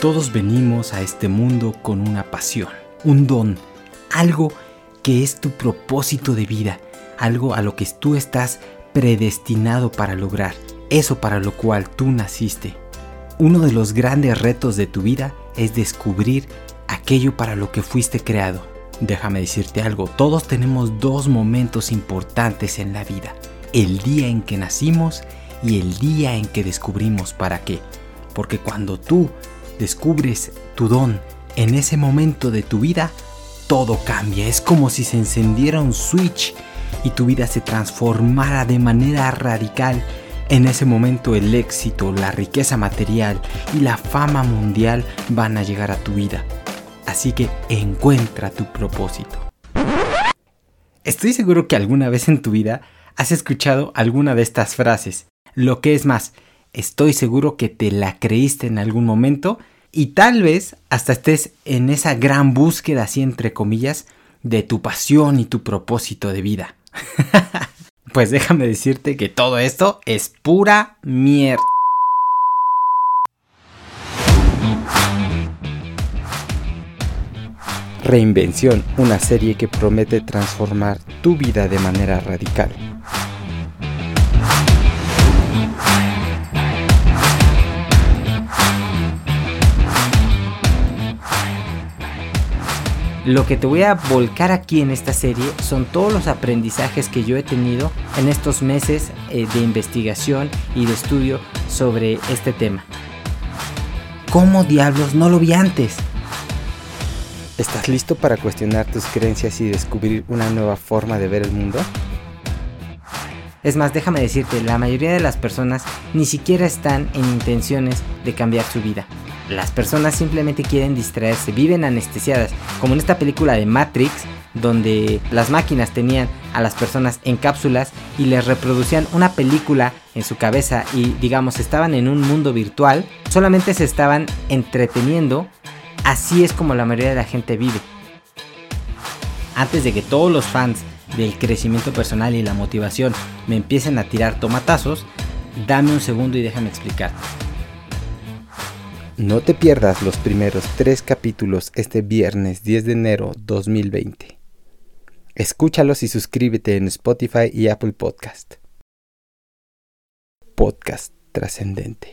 Todos venimos a este mundo con una pasión, un don, algo que es tu propósito de vida, algo a lo que tú estás predestinado para lograr, eso para lo cual tú naciste. Uno de los grandes retos de tu vida es descubrir aquello para lo que fuiste creado. Déjame decirte algo, todos tenemos dos momentos importantes en la vida, el día en que nacimos y el día en que descubrimos para qué. Porque cuando tú descubres tu don en ese momento de tu vida, todo cambia. Es como si se encendiera un switch y tu vida se transformara de manera radical. En ese momento el éxito, la riqueza material y la fama mundial van a llegar a tu vida. Así que encuentra tu propósito. Estoy seguro que alguna vez en tu vida has escuchado alguna de estas frases. Lo que es más, estoy seguro que te la creíste en algún momento y tal vez hasta estés en esa gran búsqueda, así entre comillas, de tu pasión y tu propósito de vida. pues déjame decirte que todo esto es pura mierda. Reinvención, una serie que promete transformar tu vida de manera radical. Lo que te voy a volcar aquí en esta serie son todos los aprendizajes que yo he tenido en estos meses eh, de investigación y de estudio sobre este tema. ¿Cómo diablos no lo vi antes? ¿Estás listo para cuestionar tus creencias y descubrir una nueva forma de ver el mundo? Es más, déjame decirte, la mayoría de las personas ni siquiera están en intenciones de cambiar su vida. Las personas simplemente quieren distraerse, viven anestesiadas, como en esta película de Matrix, donde las máquinas tenían a las personas en cápsulas y les reproducían una película en su cabeza y digamos estaban en un mundo virtual, solamente se estaban entreteniendo Así es como la mayoría de la gente vive. Antes de que todos los fans del crecimiento personal y la motivación me empiecen a tirar tomatazos, dame un segundo y déjame explicarte. No te pierdas los primeros tres capítulos este viernes 10 de enero 2020. Escúchalos y suscríbete en Spotify y Apple Podcast. Podcast trascendente.